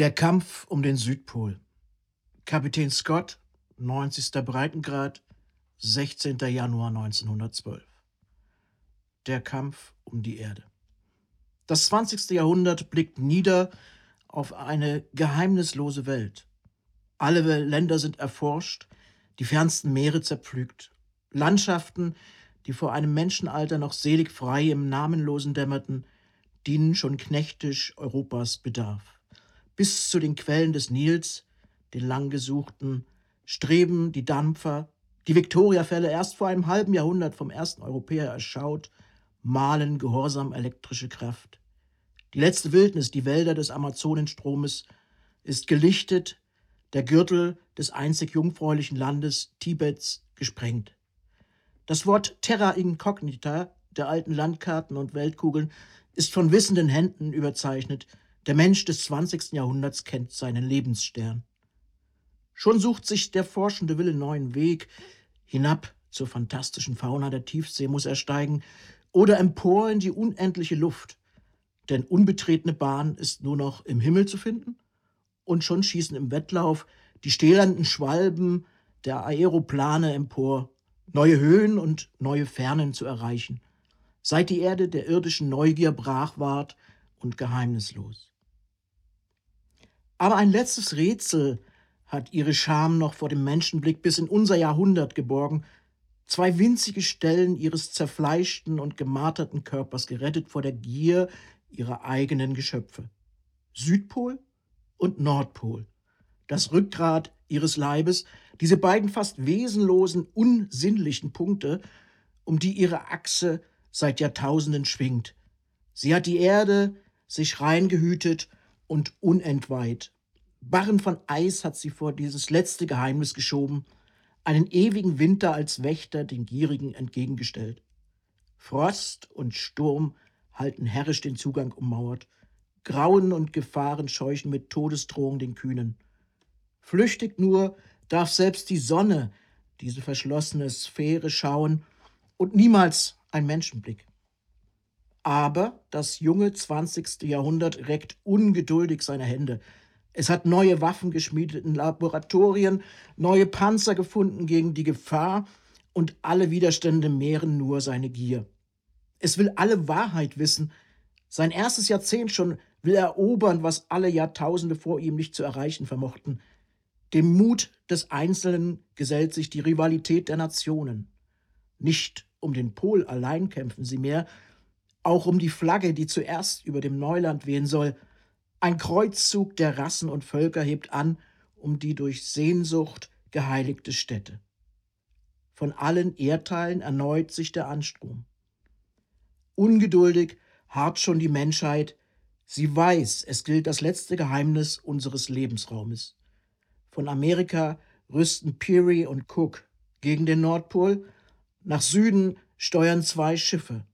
Der Kampf um den Südpol. Kapitän Scott, 90. Breitengrad, 16. Januar 1912. Der Kampf um die Erde. Das 20. Jahrhundert blickt nieder auf eine geheimnislose Welt. Alle Länder sind erforscht, die fernsten Meere zerpflügt. Landschaften, die vor einem Menschenalter noch selig frei im Namenlosen dämmerten, dienen schon knechtisch Europas Bedarf bis zu den Quellen des Nils, den langgesuchten, streben die Dampfer, die Viktoriafälle erst vor einem halben Jahrhundert vom ersten Europäer erschaut, malen gehorsam elektrische Kraft. Die letzte Wildnis, die Wälder des Amazonenstromes, ist gelichtet, der Gürtel des einzig jungfräulichen Landes Tibets gesprengt. Das Wort Terra incognita der alten Landkarten und Weltkugeln ist von wissenden Händen überzeichnet, der Mensch des 20. Jahrhunderts kennt seinen Lebensstern. Schon sucht sich der forschende Wille neuen Weg. Hinab zur fantastischen Fauna der Tiefsee muss er steigen oder empor in die unendliche Luft. Denn unbetretene Bahn ist nur noch im Himmel zu finden. Und schon schießen im Wettlauf die stählernden Schwalben der Aeroplane empor, neue Höhen und neue Fernen zu erreichen, seit die Erde der irdischen Neugier brach ward und geheimnislos. Aber ein letztes Rätsel hat ihre Scham noch vor dem Menschenblick bis in unser Jahrhundert geborgen, zwei winzige Stellen ihres zerfleischten und gemarterten Körpers gerettet vor der Gier ihrer eigenen Geschöpfe. Südpol und Nordpol, das Rückgrat ihres Leibes, diese beiden fast wesenlosen, unsinnlichen Punkte, um die ihre Achse seit Jahrtausenden schwingt. Sie hat die Erde sich rein gehütet und unentweiht. Barren von Eis hat sie vor dieses letzte Geheimnis geschoben, einen ewigen Winter als Wächter den Gierigen entgegengestellt. Frost und Sturm halten herrisch den Zugang ummauert, Grauen und Gefahren scheuchen mit Todesdrohung den Kühnen. Flüchtig nur darf selbst die Sonne diese verschlossene Sphäre schauen und niemals ein Menschenblick. Aber das junge 20. Jahrhundert reckt ungeduldig seine Hände. Es hat neue Waffen geschmiedet in Laboratorien, neue Panzer gefunden gegen die Gefahr und alle Widerstände mehren nur seine Gier. Es will alle Wahrheit wissen. Sein erstes Jahrzehnt schon will erobern, was alle Jahrtausende vor ihm nicht zu erreichen vermochten. Dem Mut des Einzelnen gesellt sich die Rivalität der Nationen. Nicht um den Pol allein kämpfen sie mehr, auch um die Flagge, die zuerst über dem Neuland wehen soll. Ein Kreuzzug der Rassen und Völker hebt an um die durch Sehnsucht geheiligte Stätte. Von allen Erdteilen erneut sich der Anstrom. Ungeduldig harrt schon die Menschheit, sie weiß, es gilt das letzte Geheimnis unseres Lebensraumes. Von Amerika rüsten Peary und Cook gegen den Nordpol, nach Süden steuern zwei Schiffe.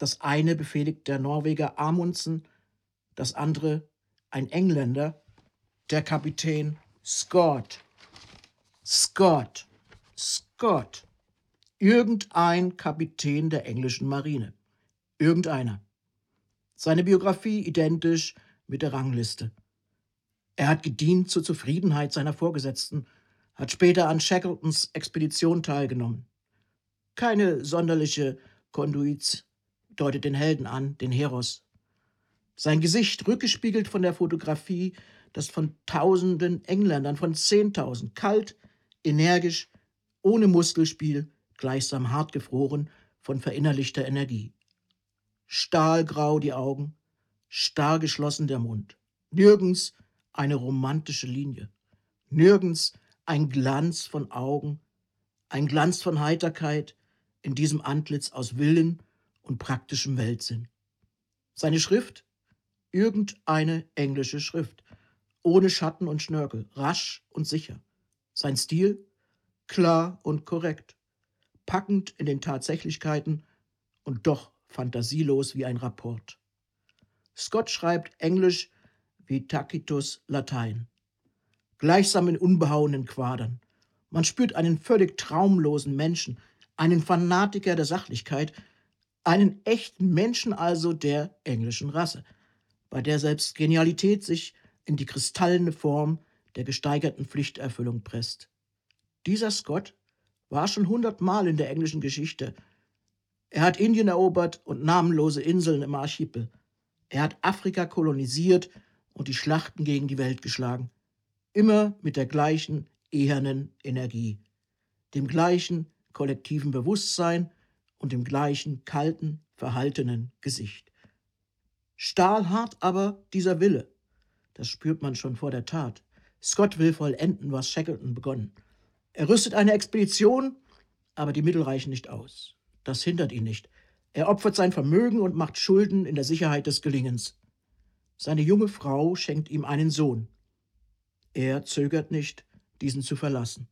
Das eine befehligt der Norweger Amundsen, das andere ein Engländer, der Kapitän Scott. Scott, Scott. Irgendein Kapitän der englischen Marine. Irgendeiner. Seine Biografie identisch mit der Rangliste. Er hat gedient zur Zufriedenheit seiner Vorgesetzten, hat später an Shackletons Expedition teilgenommen. Keine sonderliche Konduiz deutet den Helden an, den Heros. Sein Gesicht rückgespiegelt von der Fotografie, das von tausenden Engländern, von zehntausend, kalt, energisch, ohne Muskelspiel, gleichsam hart gefroren, von verinnerlichter Energie. Stahlgrau die Augen, starr geschlossen der Mund. Nirgends eine romantische Linie. Nirgends ein Glanz von Augen, ein Glanz von Heiterkeit in diesem Antlitz aus Willen und praktischem Weltsinn. Seine Schrift? Irgendeine englische Schrift, ohne Schatten und Schnörkel, rasch und sicher. Sein Stil? Klar und korrekt, packend in den Tatsächlichkeiten und doch fantasielos wie ein Rapport. Scott schreibt Englisch wie Tacitus Latein, gleichsam in unbehauenen Quadern. Man spürt einen völlig traumlosen Menschen, einen Fanatiker der Sachlichkeit, einen echten Menschen also der englischen Rasse, bei der selbst Genialität sich in die kristallene Form der gesteigerten Pflichterfüllung presst. Dieser Scott war schon hundertmal in der englischen Geschichte. Er hat Indien erobert und namenlose Inseln im Archipel. Er hat Afrika kolonisiert und die Schlachten gegen die Welt geschlagen. Immer mit der gleichen ehernen Energie, dem gleichen kollektiven Bewusstsein und dem gleichen kalten, verhaltenen Gesicht. Stahlhart aber dieser Wille. Das spürt man schon vor der Tat. Scott will vollenden, was Shackleton begonnen. Er rüstet eine Expedition, aber die Mittel reichen nicht aus. Das hindert ihn nicht. Er opfert sein Vermögen und macht Schulden in der Sicherheit des Gelingens. Seine junge Frau schenkt ihm einen Sohn. Er zögert nicht, diesen zu verlassen.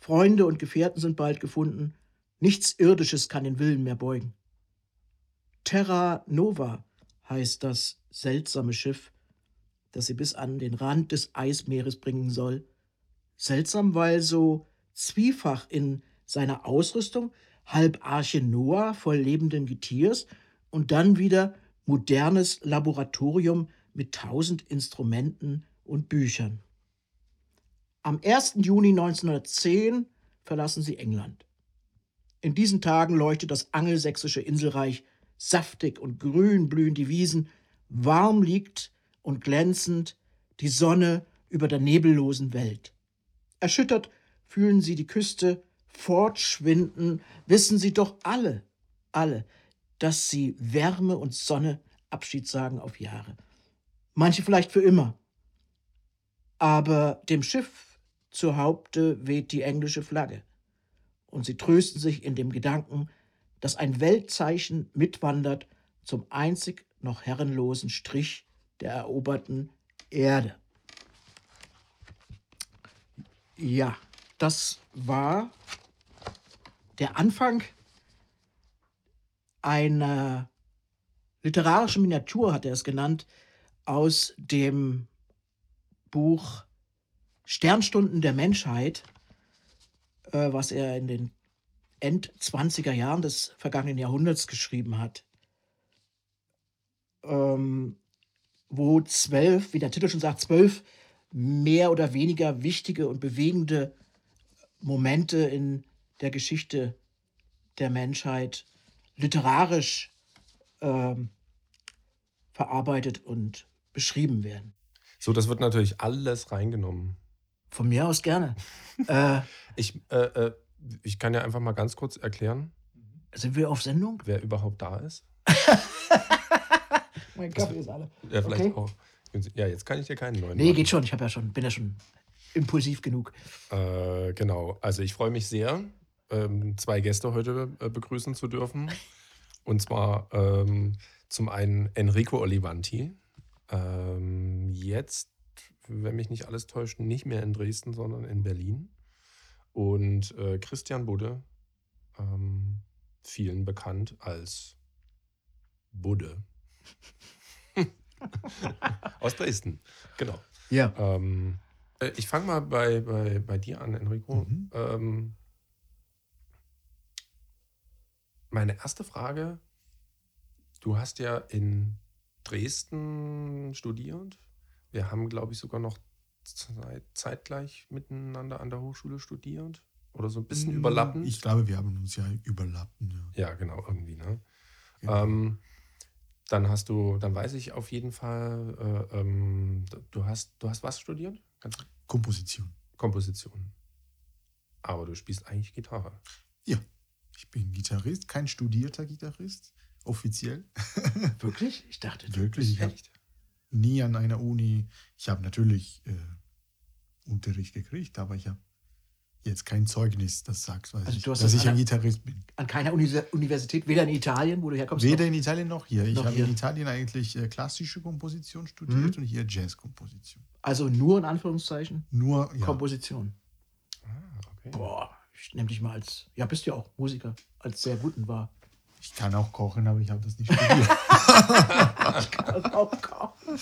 Freunde und Gefährten sind bald gefunden. Nichts Irdisches kann den Willen mehr beugen. Terra Nova heißt das seltsame Schiff, das sie bis an den Rand des Eismeeres bringen soll. Seltsam, weil so zwiefach in seiner Ausrüstung, halb Arche Noah voll lebenden Getiers und dann wieder modernes Laboratorium mit tausend Instrumenten und Büchern. Am 1. Juni 1910 verlassen sie England. In diesen Tagen leuchtet das angelsächsische Inselreich saftig und grün blühen die Wiesen, warm liegt und glänzend die Sonne über der nebellosen Welt. Erschüttert fühlen sie die Küste fortschwinden, wissen sie doch alle, alle, dass sie Wärme und Sonne Abschied sagen auf Jahre. Manche vielleicht für immer. Aber dem Schiff zur Haupte weht die englische Flagge. Und sie trösten sich in dem Gedanken, dass ein Weltzeichen mitwandert zum einzig noch herrenlosen Strich der eroberten Erde. Ja, das war der Anfang einer literarischen Miniatur, hat er es genannt, aus dem Buch Sternstunden der Menschheit, was er in den End-20er Jahren des vergangenen Jahrhunderts geschrieben hat. Ähm, wo zwölf, wie der Titel schon sagt, zwölf mehr oder weniger wichtige und bewegende Momente in der Geschichte der Menschheit literarisch ähm, verarbeitet und beschrieben werden. So, das wird natürlich alles reingenommen. Von mir aus gerne. äh, ich, äh, äh, ich kann ja einfach mal ganz kurz erklären. Sind wir auf Sendung? Wer überhaupt da ist? mein Kaffee ist alle. Ja, vielleicht okay. auch. Ja, jetzt kann ich dir keinen neuen. Nee, machen. geht schon. Ich habe ja schon, bin ja schon impulsiv genug. Äh, genau. Also ich freue mich sehr, ähm, zwei Gäste heute äh, begrüßen zu dürfen. Und zwar ähm, zum einen Enrico Olivanti. Ähm, jetzt, wenn mich nicht alles täuscht, nicht mehr in Dresden, sondern in Berlin. Und äh, Christian Budde, ähm, vielen bekannt als Budde. Aus Dresden, genau. Ja. Ähm, äh, ich fange mal bei, bei, bei dir an, Enrico. Mhm. Ähm, meine erste Frage, du hast ja in Dresden studiert. Wir haben, glaube ich, sogar noch zeitgleich miteinander an der Hochschule studiert. Oder so ein bisschen mm, überlappend. Ich glaube, wir haben uns ja überlappen. Ja, ja genau, irgendwie. Ne? Genau. Ähm, dann hast du, dann weiß ich auf jeden Fall, äh, ähm, du hast, du hast was studiert? Komposition. Komposition. Aber du spielst eigentlich Gitarre. Ja, ich bin Gitarrist, kein studierter Gitarrist, offiziell. Wirklich? Ich dachte, du Wirklich, ich echt. Nie an einer Uni. Ich habe natürlich äh, Unterricht gekriegt, aber ich habe jetzt kein Zeugnis, das sagt, also ich, dass ich ein Gitarrist bin. An keiner Universität, weder in Italien, wo du herkommst? Weder in Italien noch hier. Ich habe in Italien eigentlich äh, klassische Komposition studiert mhm. und hier Jazzkomposition. Also nur in Anführungszeichen? Nur, ja. Komposition. Ah, okay. Boah, ich nehme dich mal als, ja, bist ja auch Musiker, als sehr guten war. Ich kann auch kochen, aber ich habe das nicht studiert. ich kann auch kochen.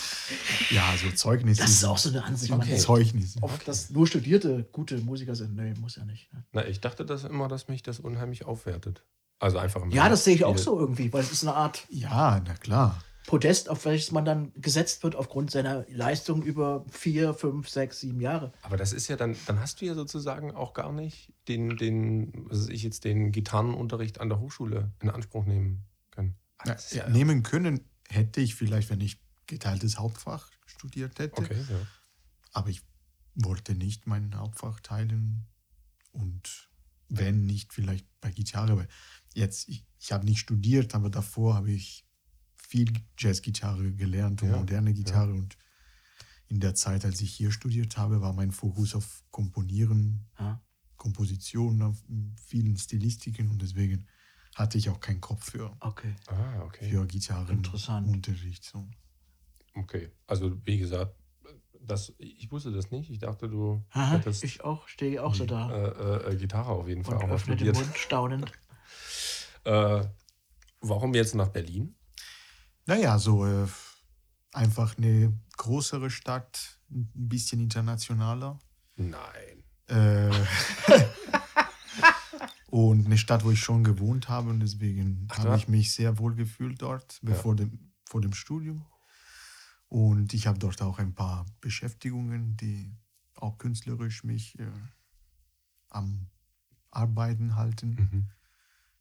Ja, so Zeugnisse. Das ist auch so eine Ansicht. Okay. Zeugnisse. Oft, dass nur studierte gute Musiker sind. Nee, muss ja nicht. Ne? Na, ich dachte das immer, dass mich das unheimlich aufwertet. Also einfach Ja, das sehe ich auch so irgendwie, weil es ist eine Art. Ja, na klar. Podest, auf welches man dann gesetzt wird aufgrund seiner Leistung über vier, fünf, sechs, sieben Jahre. Aber das ist ja dann, dann hast du ja sozusagen auch gar nicht den, den, was ich jetzt den Gitarrenunterricht an der Hochschule in Anspruch nehmen können. Ja, ja, nehmen können hätte ich vielleicht, wenn ich geteiltes Hauptfach studiert hätte. Okay, ja. Aber ich wollte nicht mein Hauptfach teilen und wenn nicht vielleicht bei Gitarre. Weil jetzt, ich, ich habe nicht studiert, aber davor habe ich viel Jazzgitarre gelernt und ja, moderne Gitarre. Ja. Und in der Zeit, als ich hier studiert habe, war mein Fokus auf Komponieren, ah. Kompositionen, auf vielen Stilistiken und deswegen hatte ich auch keinen Kopf für, okay. Ah, okay. für Gitarrenunterricht. So. Okay, also wie gesagt, das, ich wusste das nicht. Ich dachte, du Aha, hättest. Ich auch, stehe auch so da. Äh, äh, Gitarre auf jeden Fall Und auch öffne den Mund staunend. äh, warum jetzt nach Berlin? Naja, so äh, einfach eine größere Stadt, ein bisschen internationaler. Nein. Äh, und eine Stadt, wo ich schon gewohnt habe und deswegen habe ich mich sehr wohl gefühlt dort, bevor ja. dem, vor dem Studium. Und ich habe dort auch ein paar Beschäftigungen, die auch künstlerisch mich äh, am Arbeiten halten. Mhm.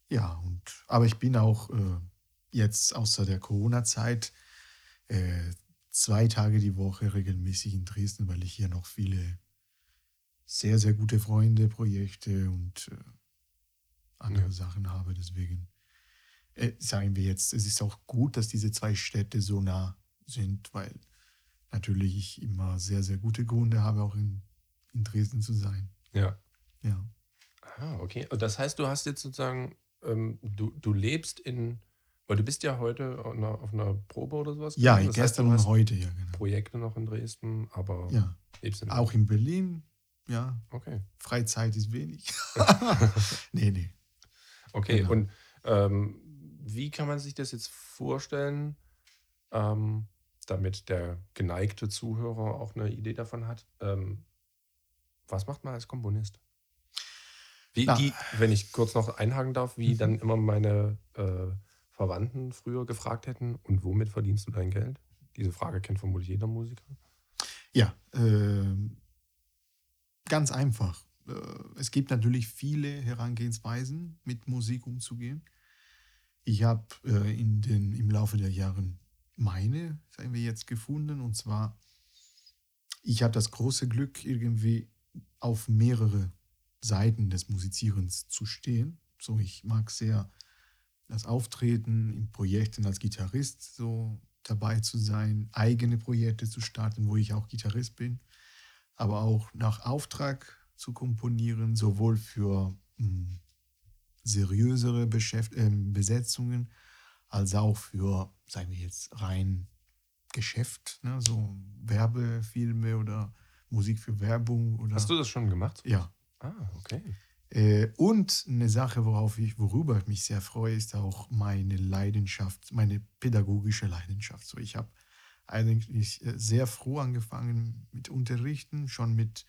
Ja, und aber ich bin auch äh, jetzt außer der Corona-Zeit äh, zwei Tage die Woche regelmäßig in Dresden, weil ich hier noch viele sehr, sehr gute Freunde, Projekte und äh, andere ja. Sachen habe. Deswegen äh, sagen wir jetzt, es ist auch gut, dass diese zwei Städte so nah sind, weil natürlich ich immer sehr, sehr gute Gründe habe, auch in, in Dresden zu sein. Ja. Ja. Ah, okay. Und das heißt, du hast jetzt sozusagen, ähm, du, du lebst in, weil du bist ja heute auf einer, auf einer Probe oder sowas. Ja, das gestern heißt, und heute, ja, genau. Projekte noch in Dresden, aber ja. lebst Auch in Berlin, ja. Okay. Freizeit ist wenig. nee, nee. Okay, genau. und ähm, wie kann man sich das jetzt vorstellen? Ähm, damit der geneigte Zuhörer auch eine Idee davon hat. Ähm, was macht man als Komponist? Wie, wie, wenn ich kurz noch einhaken darf, wie mhm. dann immer meine äh, Verwandten früher gefragt hätten, und womit verdienst du dein Geld? Diese Frage kennt vermutlich jeder Musiker. Ja, äh, ganz einfach. Äh, es gibt natürlich viele Herangehensweisen, mit Musik umzugehen. Ich habe äh, im Laufe der Jahre meine, sagen wir jetzt, gefunden. Und zwar, ich habe das große Glück, irgendwie auf mehrere Seiten des Musizierens zu stehen. So, ich mag sehr das Auftreten in Projekten als Gitarrist so dabei zu sein, eigene Projekte zu starten, wo ich auch Gitarrist bin, aber auch nach Auftrag zu komponieren, sowohl für mh, hm, seriösere Beschäft äh, Besetzungen als auch für, sagen wir jetzt, rein Geschäft, ne? so Werbefilme oder Musik für Werbung. Oder, Hast du das schon gemacht? Ja. Ah, okay. Äh, und eine Sache, worauf ich, worüber ich mich sehr freue, ist auch meine Leidenschaft, meine pädagogische Leidenschaft. So, ich habe eigentlich äh, sehr froh angefangen mit Unterrichten, schon mit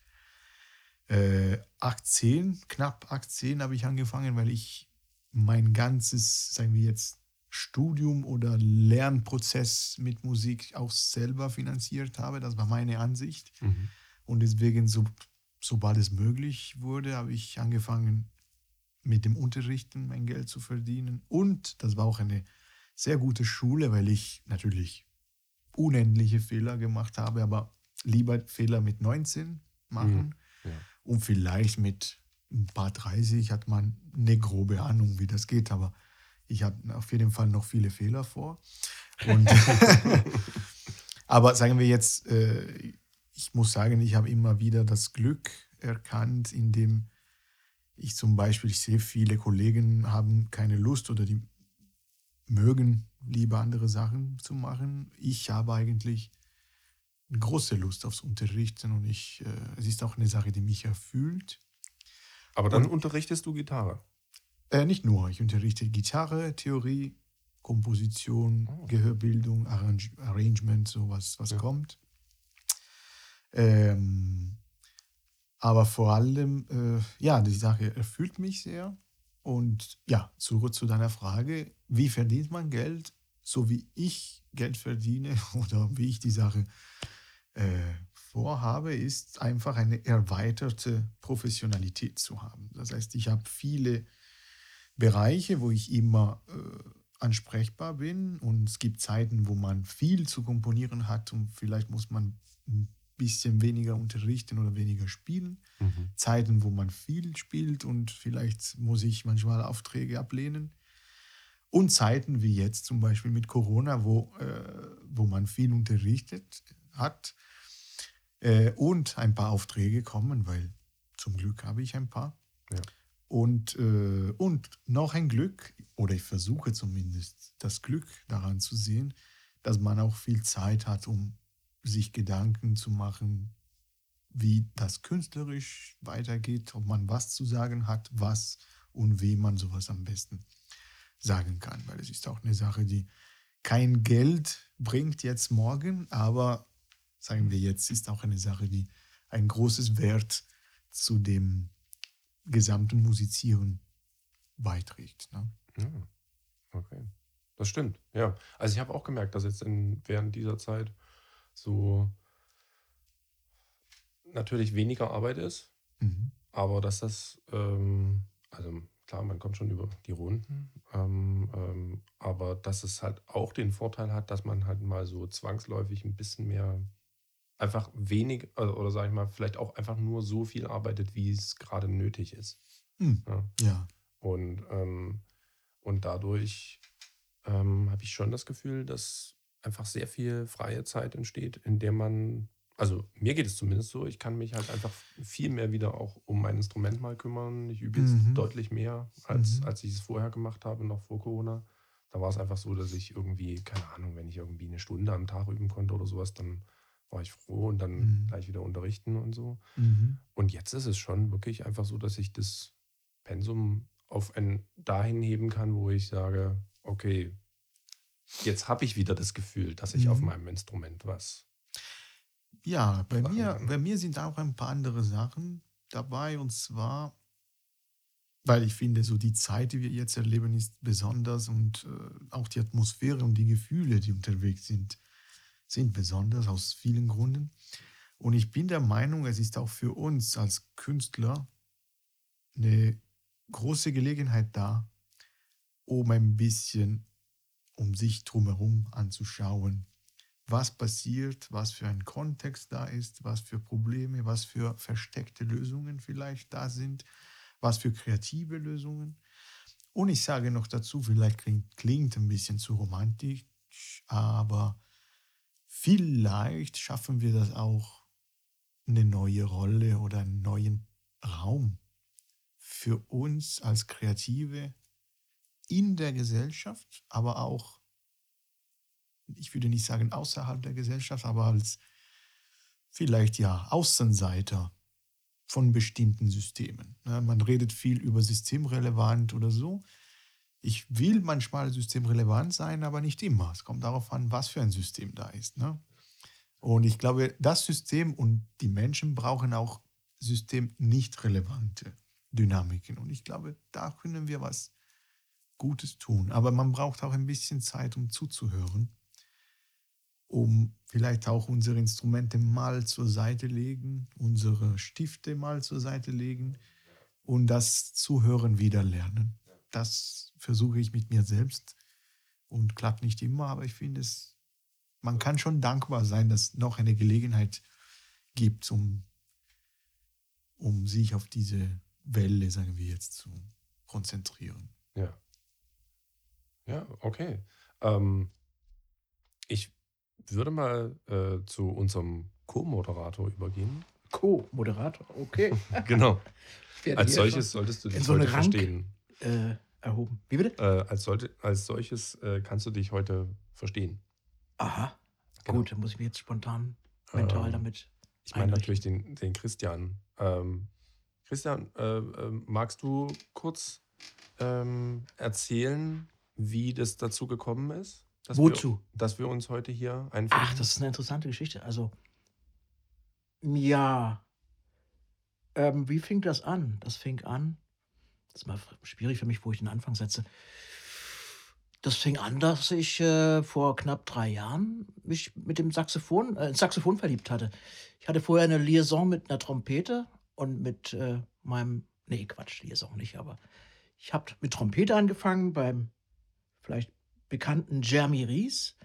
äh, 18, knapp 18 habe ich angefangen, weil ich mein ganzes, sagen wir jetzt, Studium oder Lernprozess mit Musik auch selber finanziert habe. Das war meine Ansicht. Mhm. Und deswegen, so, sobald es möglich wurde, habe ich angefangen, mit dem Unterrichten mein Geld zu verdienen. Und das war auch eine sehr gute Schule, weil ich natürlich unendliche Fehler gemacht habe, aber lieber Fehler mit 19 machen. Mhm. Ja. Und vielleicht mit ein paar 30 hat man eine grobe Ahnung, wie das geht. Aber ich habe auf jeden Fall noch viele Fehler vor. aber sagen wir jetzt, äh, ich muss sagen, ich habe immer wieder das Glück erkannt, indem ich zum Beispiel, ich sehe, viele Kollegen haben keine Lust oder die mögen lieber andere Sachen zu machen. Ich habe eigentlich eine große Lust aufs Unterrichten und ich, äh, es ist auch eine Sache, die mich erfüllt. Aber dann und, unterrichtest du Gitarre? Äh, nicht nur, ich unterrichte Gitarre, Theorie, Komposition, oh. Gehörbildung, Arrange Arrangement, so was, was ja. kommt. Ähm, aber vor allem, äh, ja, die Sache erfüllt mich sehr. Und ja, zurück zu deiner Frage, wie verdient man Geld? so wie ich Geld verdiene oder wie ich die Sache äh, vorhabe, ist einfach eine erweiterte Professionalität zu haben. Das heißt, ich habe viele Bereiche, wo ich immer äh, ansprechbar bin und es gibt Zeiten, wo man viel zu komponieren hat und vielleicht muss man bisschen weniger unterrichten oder weniger spielen. Mhm. Zeiten, wo man viel spielt und vielleicht muss ich manchmal Aufträge ablehnen. Und Zeiten wie jetzt zum Beispiel mit Corona, wo, äh, wo man viel unterrichtet hat äh, und ein paar Aufträge kommen, weil zum Glück habe ich ein paar. Ja. Und, äh, und noch ein Glück, oder ich versuche zumindest das Glück daran zu sehen, dass man auch viel Zeit hat, um sich Gedanken zu machen, wie das künstlerisch weitergeht, ob man was zu sagen hat, was und wem man sowas am besten sagen kann. Weil es ist auch eine Sache, die kein Geld bringt jetzt morgen, aber sagen wir jetzt, ist auch eine Sache, die ein großes Wert zu dem gesamten Musizieren beiträgt. Ne? Ja, okay. Das stimmt, ja. Also ich habe auch gemerkt, dass jetzt in, während dieser Zeit so natürlich weniger Arbeit ist, Mhm. aber dass das, ähm, also klar, man kommt schon über die Runden, ähm, ähm, aber dass es halt auch den Vorteil hat, dass man halt mal so zwangsläufig ein bisschen mehr einfach wenig, also, oder sage ich mal, vielleicht auch einfach nur so viel arbeitet, wie es gerade nötig ist. Hm. Ja. Ja. Und, ähm, und dadurch ähm, habe ich schon das Gefühl, dass einfach sehr viel freie Zeit entsteht, in der man, also mir geht es zumindest so, ich kann mich halt einfach viel mehr wieder auch um mein Instrument mal kümmern. Ich übe jetzt Mhm. deutlich mehr, als, Mhm. als ich es vorher gemacht habe, noch vor Corona. Da war es einfach so, dass ich irgendwie, keine Ahnung, wenn ich irgendwie eine Stunde am Tag üben konnte oder sowas, dann war ich froh und dann Mhm. gleich wieder unterrichten und so. Mhm. Und jetzt ist es schon wirklich einfach so, dass ich das Pensum auf ein dahin heben kann, wo ich sage, okay, jetzt habe ich wieder das Gefühl, dass ich auf Mhm. meinem Instrument was. Ja, bei mir, kann. bei mir sind auch ein paar andere Sachen dabei und zwar, weil ich finde, so die Zeit, die wir jetzt erleben, ist besonders und äh, auch die Atmosphäre und die Gefühle, die unterwegs sind, sind besonders aus vielen Gründen. Und ich bin der Meinung, es ist auch für uns als Künstler eine große Gelegenheit da, um ein bisschen um sich drumherum anzuschauen, was passiert, was für ein Kontext da ist, was für Probleme, was für versteckte Lösungen vielleicht da sind, was für kreative Lösungen. Und ich sage noch dazu, vielleicht klingt, klingt ein bisschen zu romantisch, aber vielleicht schaffen wir das auch, eine neue Rolle oder einen neuen Raum für uns als Kreative in der Gesellschaft, aber auch, ich würde nicht sagen außerhalb der Gesellschaft, aber als vielleicht ja Außenseiter von bestimmten Systemen. Ne, Man redet viel über systemrelevant oder so. Ich will manchmal systemrelevant sein, aber nicht immer. Es kommt darauf an, was für ein System da ist. Ne? Und ich glaube, das System und die Menschen brauchen auch system nicht relevante Dynamiken. Und ich glaube, da können wir was Gutes tun. Aber man braucht auch ein bisschen Zeit, um zuzuhören, um vielleicht auch unsere Instrumente mal zur Seite legen, unsere Stifte mal zur Seite legen und das Zuhören wieder lernen. Das versuche ich mit mir selbst und klappt nicht immer, aber ich finde es, man kann schon dankbar sein, dass noch eine Gelegenheit gibt, um, um sich auf diese Welle, sagen wir jetzt, zu konzentrieren. Ja. Ja, okay. Ähm, ich würde mal äh, zu unserem Co-Moderator übergehen. Co-Moderator, okay. Genau. Als solches solltest du dich so heute Rank- verstehen. äh, erhoben. Wie bitte? Äh, als, sollte, als solches äh, kannst du dich heute verstehen. Aha. Genau. Gut, dann muss ich mich jetzt spontan mental Ähm, damit. Ich meine natürlich den, den Christian. Ähm, Christian, äh, äh, magst du kurz ähm, erzählen, wie das dazu gekommen ist? Dass Wozu? Wir, dass wir uns heute hier einfinden? Ach, das ist eine interessante Geschichte. Also, ja. Ähm, wie fing das an? Das fing an. Das ist mal schwierig für mich, wo ich den Anfang setze. Das fing an, dass ich äh, vor knapp drei Jahren mich mit dem Saxophon, äh, ins Saxophon verliebt hatte. Ich hatte vorher eine Liaison mit einer Trompete und mit äh, meinem, nee, Quatsch, Liaison nicht, aber ich habe mit Trompete angefangen beim vielleicht bekannten Jeremy Ries.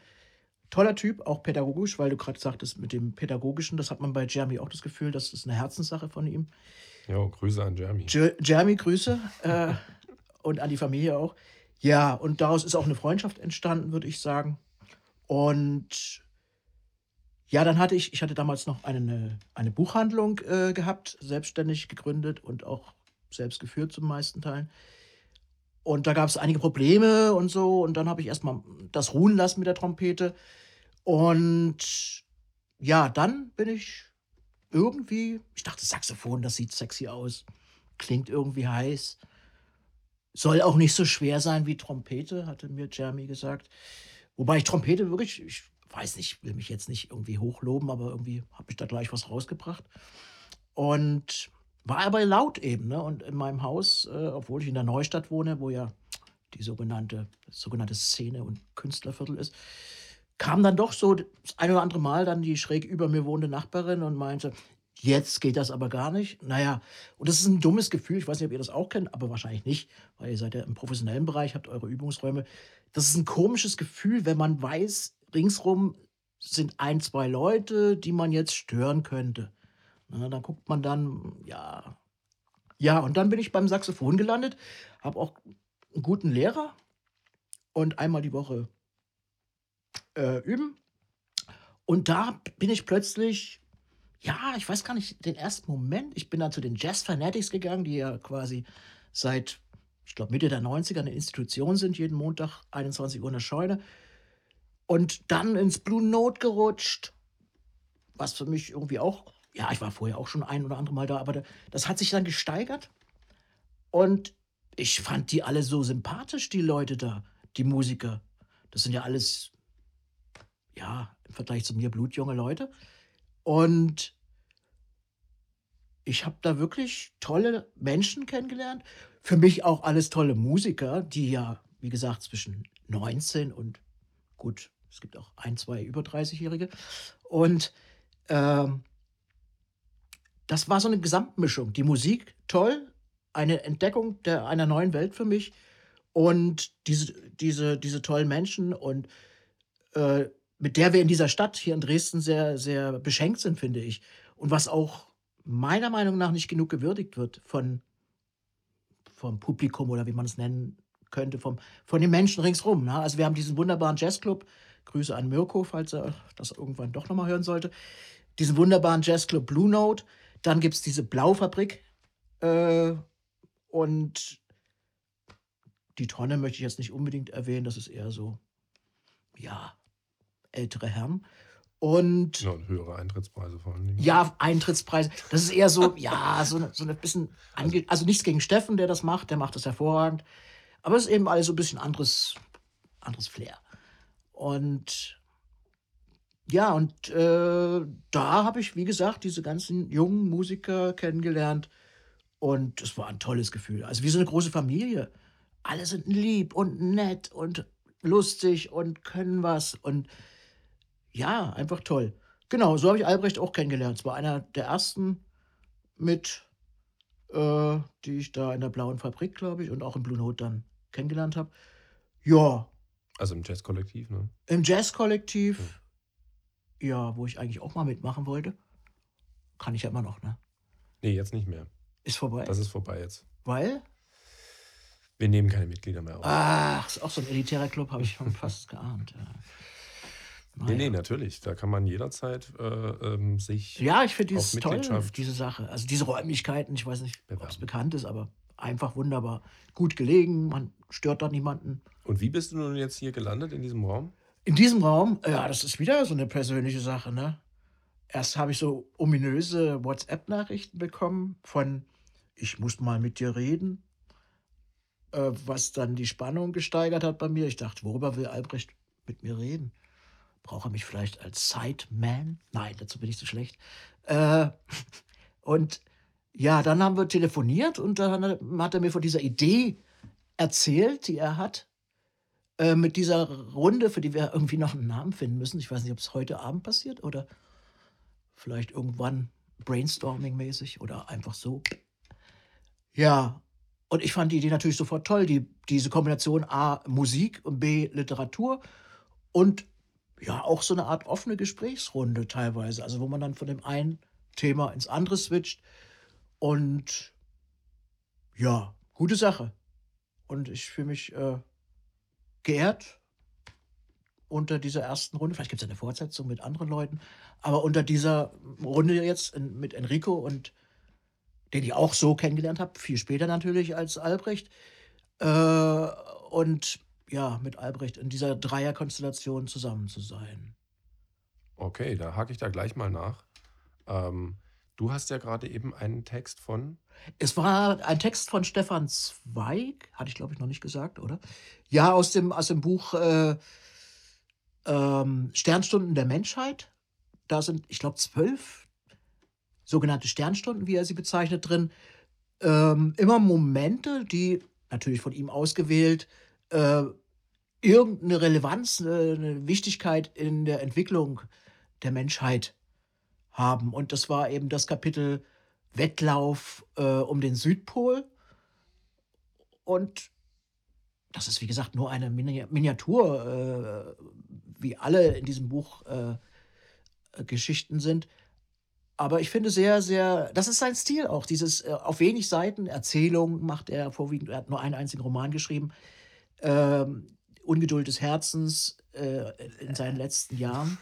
Toller Typ, auch pädagogisch, weil du gerade sagtest, mit dem Pädagogischen, das hat man bei Jeremy auch das Gefühl, das ist eine Herzenssache von ihm. Ja, Grüße an Jeremy. Je Jeremy, Grüße äh, und an die Familie auch. Ja, und daraus ist auch eine Freundschaft entstanden, würde ich sagen. Und ja, dann hatte ich, ich hatte damals noch eine, eine Buchhandlung äh, gehabt, selbstständig gegründet und auch selbst geführt zum meisten Teilen. Und da gab es einige Probleme und so. Und dann habe ich erstmal das ruhen lassen mit der Trompete. Und ja, dann bin ich irgendwie, ich dachte, Saxophon, das sieht sexy aus, klingt irgendwie heiß. Soll auch nicht so schwer sein wie Trompete, hatte mir Jeremy gesagt. Wobei ich Trompete wirklich, ich weiß nicht, will mich jetzt nicht irgendwie hochloben, aber irgendwie habe ich da gleich was rausgebracht. Und war aber laut eben. Ne? Und in meinem Haus, äh, obwohl ich in der Neustadt wohne, wo ja die sogenannte, sogenannte Szene- und Künstlerviertel ist, kam dann doch so das ein oder andere Mal dann die schräg über mir wohnende Nachbarin und meinte, jetzt geht das aber gar nicht. Naja, und das ist ein dummes Gefühl. Ich weiß nicht, ob ihr das auch kennt, aber wahrscheinlich nicht, weil ihr seid ja im professionellen Bereich, habt eure Übungsräume. Das ist ein komisches Gefühl, wenn man weiß, ringsrum sind ein, zwei Leute, die man jetzt stören könnte. Na, dann guckt man dann, ja. Ja, und dann bin ich beim Saxophon gelandet, habe auch einen guten Lehrer und einmal die Woche äh, üben. Und da bin ich plötzlich, ja, ich weiß gar nicht, den ersten Moment, ich bin dann zu den Jazz Fanatics gegangen, die ja quasi seit, ich glaube, Mitte der 90er eine Institution sind, jeden Montag 21 Uhr in der Scheune. Und dann ins Blue Note gerutscht, was für mich irgendwie auch, ja, ich war vorher auch schon ein oder andere Mal da, aber das hat sich dann gesteigert. Und ich fand die alle so sympathisch, die Leute da, die Musiker. Das sind ja alles ja, im Vergleich zu mir blutjunge Leute. Und ich habe da wirklich tolle Menschen kennengelernt. Für mich auch alles tolle Musiker, die ja, wie gesagt, zwischen 19 und gut, es gibt auch ein, zwei über 30-Jährige. Und ähm, das war so eine Gesamtmischung. Die Musik toll, eine Entdeckung der, einer neuen Welt für mich und diese, diese, diese tollen Menschen und äh, mit der wir in dieser Stadt hier in Dresden sehr, sehr beschenkt sind, finde ich. Und was auch meiner Meinung nach nicht genug gewürdigt wird von, vom Publikum oder wie man es nennen könnte, vom, von den Menschen ringsrum. Ne? Also wir haben diesen wunderbaren Jazzclub, Grüße an Mirko, falls er das irgendwann doch nochmal hören sollte, diesen wunderbaren Jazzclub Blue Note, dann gibt es diese Blaufabrik äh, und die Tonne möchte ich jetzt nicht unbedingt erwähnen, das ist eher so, ja, ältere Herren. Und ja, und höhere Eintrittspreise vor allem. Ja, Eintrittspreise. Das ist eher so, ja, so eine, so eine bisschen, ange also nichts gegen Steffen, der das macht, der macht das hervorragend. Aber es ist eben alles so ein bisschen anderes, anderes Flair. Und ja, und äh, da habe ich, wie gesagt, diese ganzen jungen Musiker kennengelernt. Und es war ein tolles Gefühl. Also wie so eine große Familie. Alle sind lieb und nett und lustig und können was. Und ja, einfach toll. Genau, so habe ich Albrecht auch kennengelernt. Es war einer der ersten mit, äh, die ich da in der Blauen Fabrik, glaube ich, und auch im Blue Note dann kennengelernt habe. Ja. Also im Jazzkollektiv, ne? Im Jazzkollektiv, ja. Ja, wo ich eigentlich auch mal mitmachen wollte. Kann ich ja immer noch, ne? Nee, jetzt nicht mehr. Ist vorbei. Das ist vorbei jetzt. Weil? Wir nehmen keine Mitglieder mehr auf. Ach, ist auch so ein elitärer Club, habe ich schon fast geahnt. Ja. Nee, nee, natürlich. Da kann man jederzeit äh, ähm, sich. Ja, ich finde dieses toll, diese Sache. Also diese Räumlichkeiten, ich weiß nicht, ob es bekannt ist, aber einfach wunderbar. Gut gelegen, man stört da niemanden. Und wie bist du nun jetzt hier gelandet in diesem Raum? In diesem Raum, ja, das ist wieder so eine persönliche Sache, ne? Erst habe ich so ominöse WhatsApp-Nachrichten bekommen von, ich muss mal mit dir reden, äh, was dann die Spannung gesteigert hat bei mir. Ich dachte, worüber will Albrecht mit mir reden? brauche mich vielleicht als Sideman. Nein, dazu bin ich zu schlecht. Äh, und ja, dann haben wir telefoniert und dann hat er mir von dieser Idee erzählt, die er hat, äh, mit dieser Runde, für die wir irgendwie noch einen Namen finden müssen. Ich weiß nicht, ob es heute Abend passiert oder vielleicht irgendwann brainstorming-mäßig oder einfach so. Ja, und ich fand die Idee natürlich sofort toll, die, diese Kombination A, Musik und B, Literatur und ja, auch so eine Art offene Gesprächsrunde teilweise, also wo man dann von dem einen Thema ins andere switcht und ja, gute Sache. Und ich fühle mich äh, geehrt unter dieser ersten Runde. Vielleicht gibt es eine Fortsetzung mit anderen Leuten, aber unter dieser Runde jetzt in, mit Enrico und den ich auch so kennengelernt habe, viel später natürlich als Albrecht. Äh, und ja, mit Albrecht in dieser Dreierkonstellation zusammen zu sein. Okay, da hake ich da gleich mal nach. Ähm, du hast ja gerade eben einen Text von. Es war ein Text von Stefan Zweig, hatte ich glaube ich noch nicht gesagt, oder? Ja, aus dem, aus dem Buch äh, ähm, Sternstunden der Menschheit. Da sind, ich glaube, zwölf sogenannte Sternstunden, wie er sie bezeichnet, drin. Ähm, immer Momente, die natürlich von ihm ausgewählt, äh, irgendeine Relevanz, äh, eine Wichtigkeit in der Entwicklung der Menschheit haben. Und das war eben das Kapitel Wettlauf äh, um den Südpol. Und das ist, wie gesagt, nur eine Miniatur, äh, wie alle in diesem Buch äh, Geschichten sind. Aber ich finde sehr, sehr, das ist sein Stil auch, dieses äh, auf wenig Seiten Erzählung macht er vorwiegend, er hat nur einen einzigen Roman geschrieben, ähm, Ungeduld des Herzens äh, in seinen letzten Jahren.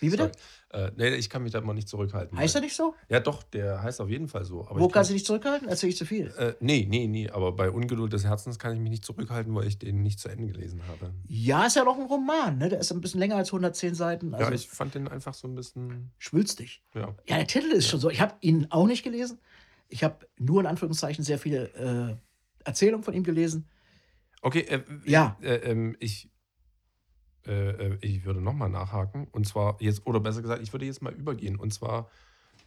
Wie bitte? Äh, nee, ich kann mich da mal nicht zurückhalten. Heißt er nicht so? Ja, doch, der heißt auf jeden Fall so. Aber Wo kannst du dich zurückhalten? Erzähl ich zu viel? Äh, nee, nee, nee. Aber bei Ungeduld des Herzens kann ich mich nicht zurückhalten, weil ich den nicht zu Ende gelesen habe. Ja, ist ja doch ein Roman, ne? Der ist ein bisschen länger als 110 Seiten. Also ja, ich fand den einfach so ein bisschen. Schwülstig. Ja. Ja, der Titel ist ja. schon so. Ich habe ihn auch nicht gelesen. Ich habe nur in Anführungszeichen sehr viele äh, Erzählungen von ihm gelesen. Okay, äh, ja. Äh, ähm, ich äh, äh, ich würde nochmal nachhaken. Und zwar jetzt, oder besser gesagt, ich würde jetzt mal übergehen. Und zwar,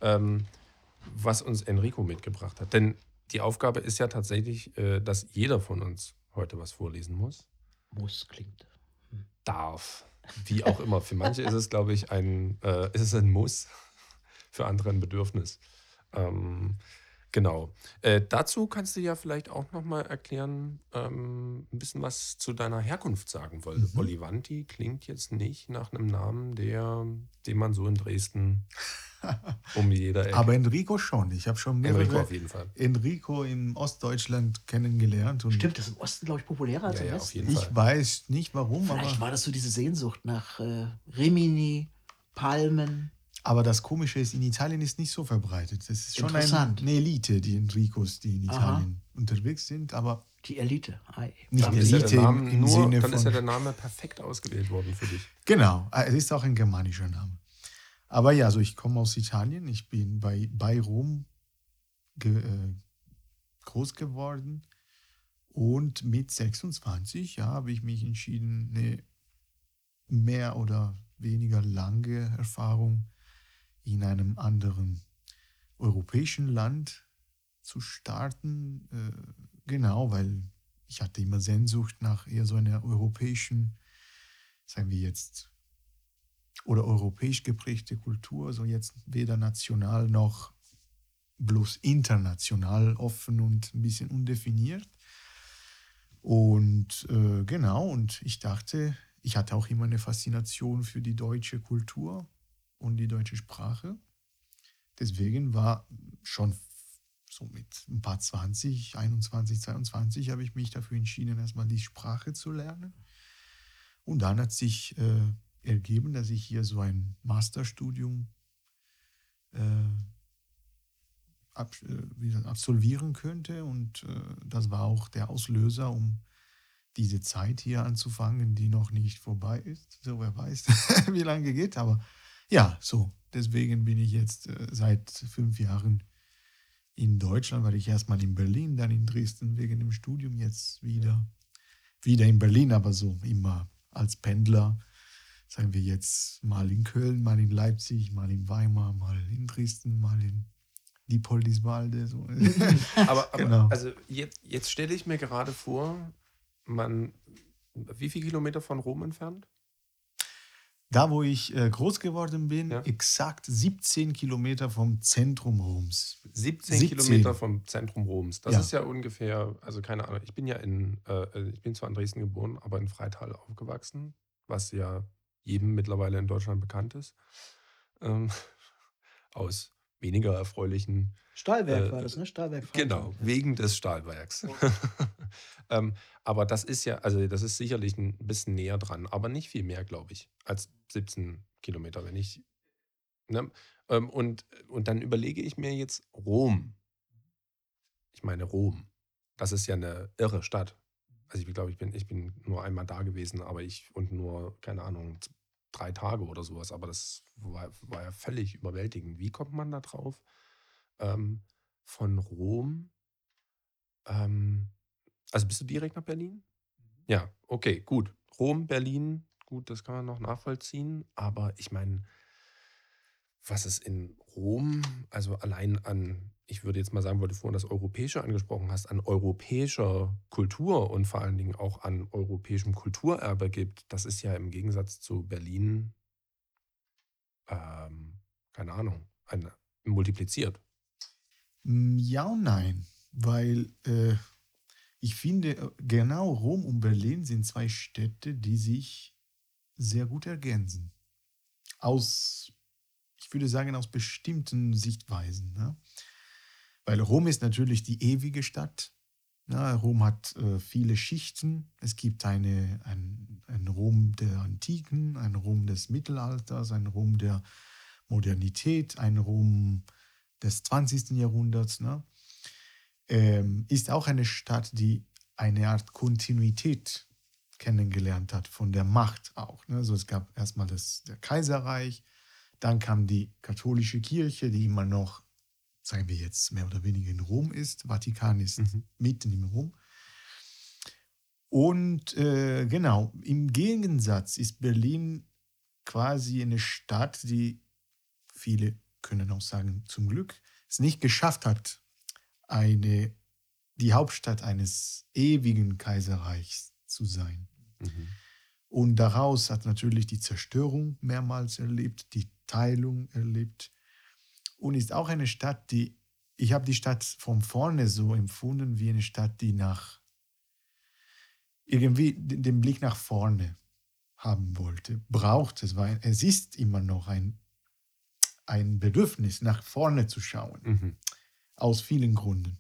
ähm, was uns Enrico mitgebracht hat. Denn die Aufgabe ist ja tatsächlich, äh, dass jeder von uns heute was vorlesen muss. Muss klingt. Hm. Darf. Wie auch immer. Für manche ist es, glaube ich, ein, äh, ist es ein Muss, für andere ein Bedürfnis. Ähm, Genau. Äh, dazu kannst du ja vielleicht auch nochmal erklären, ähm, ein bisschen was zu deiner Herkunft sagen, weil mhm. Olivanti klingt jetzt nicht nach einem Namen, der, den man so in Dresden um jeder Ecke. Aber Enrico schon. Ich habe schon mehrere Enrico auf jeden Fall. Enrico in Ostdeutschland kennengelernt. Stimmt, das ist im Osten, glaube ich, populärer als ja, im ja, Westen. ich Fall. weiß nicht warum. Vielleicht war das so diese Sehnsucht nach äh, Rimini, Palmen. Aber das Komische ist, in Italien ist nicht so verbreitet. Das ist schon ein, eine Elite, die Enricos, die in Italien Aha. unterwegs sind, aber. Die Elite. Nicht dann Elite ja im, im nur, Sinne dann von. ist ja der Name perfekt ausgewählt worden für dich. Genau, äh, es ist auch ein germanischer Name. Aber ja, also ich komme aus Italien, ich bin bei, bei Rom ge, äh, groß geworden und mit 26 ja, habe ich mich entschieden, eine mehr oder weniger lange Erfahrung in einem anderen europäischen Land zu starten. Äh, genau, weil ich hatte immer Sehnsucht nach eher so einer europäischen, sagen wir jetzt, oder europäisch geprägte Kultur, so jetzt weder national noch bloß international offen und ein bisschen undefiniert. Und äh, genau, und ich dachte, ich hatte auch immer eine Faszination für die deutsche Kultur und die deutsche Sprache. Deswegen war schon so mit ein paar 20, 21, 22 habe ich mich dafür entschieden, erstmal die Sprache zu lernen. Und dann hat sich äh, ergeben, dass ich hier so ein Masterstudium äh, ab, äh, absolvieren könnte. Und äh, das war auch der Auslöser, um diese Zeit hier anzufangen, die noch nicht vorbei ist. So, wer weiß, wie lange geht, aber ja, so. Deswegen bin ich jetzt äh, seit fünf Jahren in Deutschland, weil ich erstmal in Berlin, dann in Dresden wegen dem Studium jetzt wieder, wieder in Berlin, aber so immer als Pendler. Sagen wir jetzt mal in Köln, mal in Leipzig, mal in Weimar, mal in Dresden, mal in Diepoldiswalde. So. aber, aber genau. also jetzt, jetzt stelle ich mir gerade vor, man wie viele Kilometer von Rom entfernt? Da, wo ich äh, groß geworden bin, Ja. exakt 17 Kilometer vom Zentrum Roms. 17, 17. Kilometer vom Zentrum Roms. Das Ja. ist ja ungefähr, also keine Ahnung, ich bin ja in, äh, ich bin zwar in Dresden geboren, aber in Freital aufgewachsen, was ja jedem mittlerweile in Deutschland bekannt ist. Ähm, aus weniger erfreulichen Stahlwerk Äh, war das, ne? Stahlwerk Genau, wegen des Stahlwerks. ähm, aber das ist ja, also das ist sicherlich ein bisschen näher dran, aber nicht viel mehr, glaube ich, als 17 Kilometer, wenn ich. Ne? Ähm, und, und dann überlege ich mir jetzt Rom. Ich meine Rom. Das ist ja eine irre Stadt. Also ich glaube, ich bin, ich bin nur einmal da gewesen, aber ich und nur, keine Ahnung, drei Tage oder sowas. Aber das war, war ja völlig überwältigend. Wie kommt man da drauf? Ähm, von Rom. Ähm, also bist du direkt nach Berlin? Ja, okay, gut. Rom, Berlin, gut, das kann man noch nachvollziehen. Aber ich meine, was es in Rom, also allein an, ich würde jetzt mal sagen, weil du vorhin das Europäische angesprochen hast, an europäischer Kultur und vor allen Dingen auch an europäischem Kulturerbe gibt, das ist ja im Gegensatz zu Berlin, ähm, keine Ahnung, ein, multipliziert. Mm, Ja und nein, weil äh, ich finde, äh, genau Rom und Berlin sind zwei Städte, die sich sehr gut ergänzen. Aus, ich würde sagen, aus bestimmten Sichtweisen. Ne? Weil Rom ist natürlich die ewige Stadt. Ja, Rom hat äh, viele Schichten. Es gibt eine, ein, ein Rom der Antiken, ein Rom des Mittelalters, ein Rom der Modernität, ein Rom des 20. Jahrhunderts. Ne? Ähm, ist auch eine Stadt, die eine Art Kontinuität kennengelernt hat, von der Macht auch. Ne? Also es gab erstmal das der Kaiserreich, dann kam die katholische Kirche, die immer noch, sagen wir jetzt, mehr oder weniger in Rom ist. Vatikan ist Mhm. mitten in Rom. Und äh, genau, im Gegensatz ist Berlin quasi eine Stadt, die viele können auch sagen, zum Glück, es nicht geschafft hat, eine, die Hauptstadt eines ewigen Kaiserreichs zu sein. Mhm. Und daraus hat natürlich die Zerstörung mehrmals erlebt, die Teilung erlebt. Und ist auch eine Stadt, die, ich habe die Stadt von vorne so empfunden wie eine Stadt, die nach, irgendwie den Blick nach vorne haben wollte, braucht. Es, war, ein- es ist immer noch ein, ein Bedürfnis, nach vorne zu schauen Mhm. aus vielen Gründen.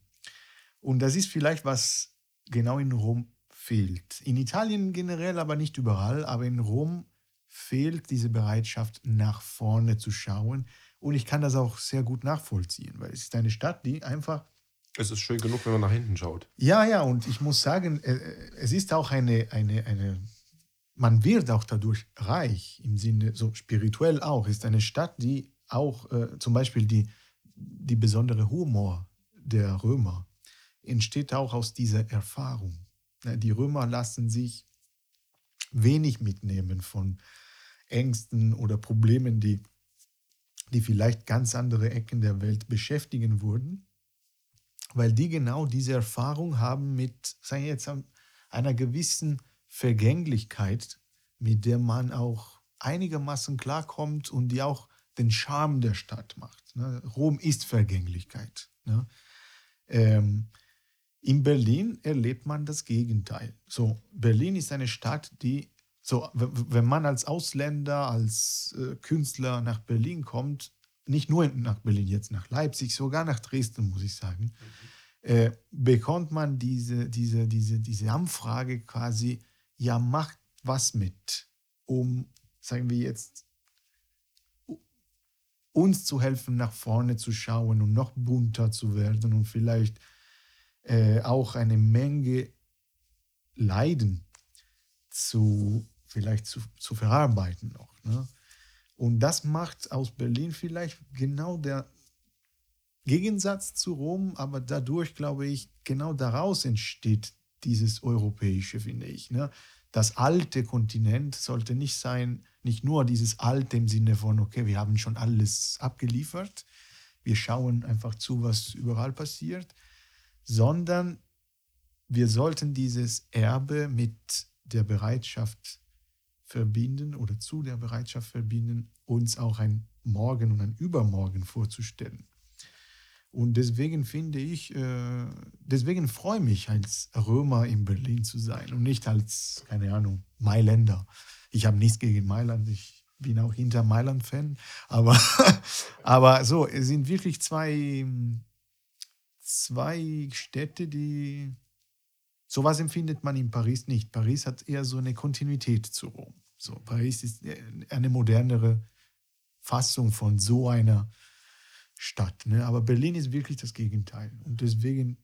Und das ist vielleicht, was genau in Rom fehlt. In Italien generell, aber nicht überall, aber in Rom fehlt diese Bereitschaft, nach vorne zu schauen. Und ich kann das auch sehr gut nachvollziehen, weil es ist eine Stadt, die einfach Es ist schön genug, wenn man nach hinten schaut. ja, ja, und ich muss sagen, äh, es ist auch eine, eine, eine, man wird auch dadurch reich, im Sinne, so spirituell auch, ist eine Stadt, die auch äh, zum Beispiel die, die besondere Humor der Römer entsteht auch aus dieser Erfahrung. Die Römer lassen sich wenig mitnehmen von Ängsten oder Problemen, die, die vielleicht ganz andere Ecken der Welt beschäftigen würden weil die genau diese Erfahrung haben mit, sagen wir jetzt, einer gewissen Vergänglichkeit, mit der man auch einigermaßen klarkommt und die auch den Charme der Stadt macht. Ne? Rom ist Vergänglichkeit. Ne? Ähm, in Berlin erlebt man das Gegenteil. So, Berlin ist eine Stadt, die, so, wenn man als Ausländer, als äh, Künstler nach Berlin kommt, nicht nur nach Berlin, jetzt nach Leipzig, sogar nach Dresden, muss ich sagen, äh, bekommt man diese, diese, diese, diese Anfrage quasi, ja, macht was mit, um, sagen wir jetzt, uns zu helfen, nach vorne zu schauen und noch bunter zu werden und vielleicht äh, auch eine Menge Leiden zu, vielleicht zu, zu verarbeiten noch. Ne? Und das macht aus Berlin vielleicht genau der Gegensatz zu Rom, aber dadurch, glaube ich, genau daraus entsteht dieses Europäische, finde ich. Ne? Das alte Kontinent sollte nicht sein, nicht nur dieses alte im Sinne von, okay, wir haben schon alles abgeliefert, wir schauen einfach zu, was überall passiert, sondern wir sollten dieses Erbe mit der Bereitschaft verbinden oder zu der Bereitschaft verbinden, uns auch ein Morgen und ein Übermorgen vorzustellen. Und deswegen finde ich, äh, deswegen freue ich mich als Römer in Berlin zu sein und nicht als, keine Ahnung, Mailänder. Ich habe nichts gegen Mailand, ich bin auch hinter Mailand-Fan, aber, aber so, es sind wirklich zwei, zwei Städte, die, sowas empfindet man in Paris nicht. Paris hat eher so eine Kontinuität zu Rom. So, Paris ist eine modernere Fassung von so einer Stadt. Ne? Aber Berlin ist wirklich das Gegenteil. Und deswegen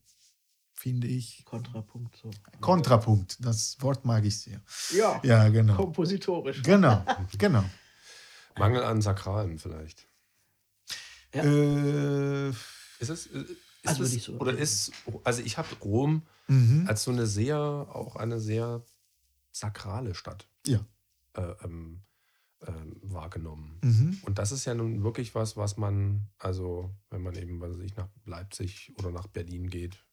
finde ich. Kontrapunkt. So. Kontrapunkt, das Wort mag ich sehr. Ja, Ja, genau. kompositorisch. Genau, genau. Mangel an Sakralen vielleicht. Ja. Äh, Ist es, äh, ist Also es so. oder ist, also ich habe Rom mhm. als so eine sehr, auch eine sehr sakrale Stadt Ja. äh, ähm, ähm, wahrgenommen. Mhm. Und das ist ja nun wirklich was, was man, also wenn man eben, was weiß ich, nach Leipzig oder nach Berlin geht,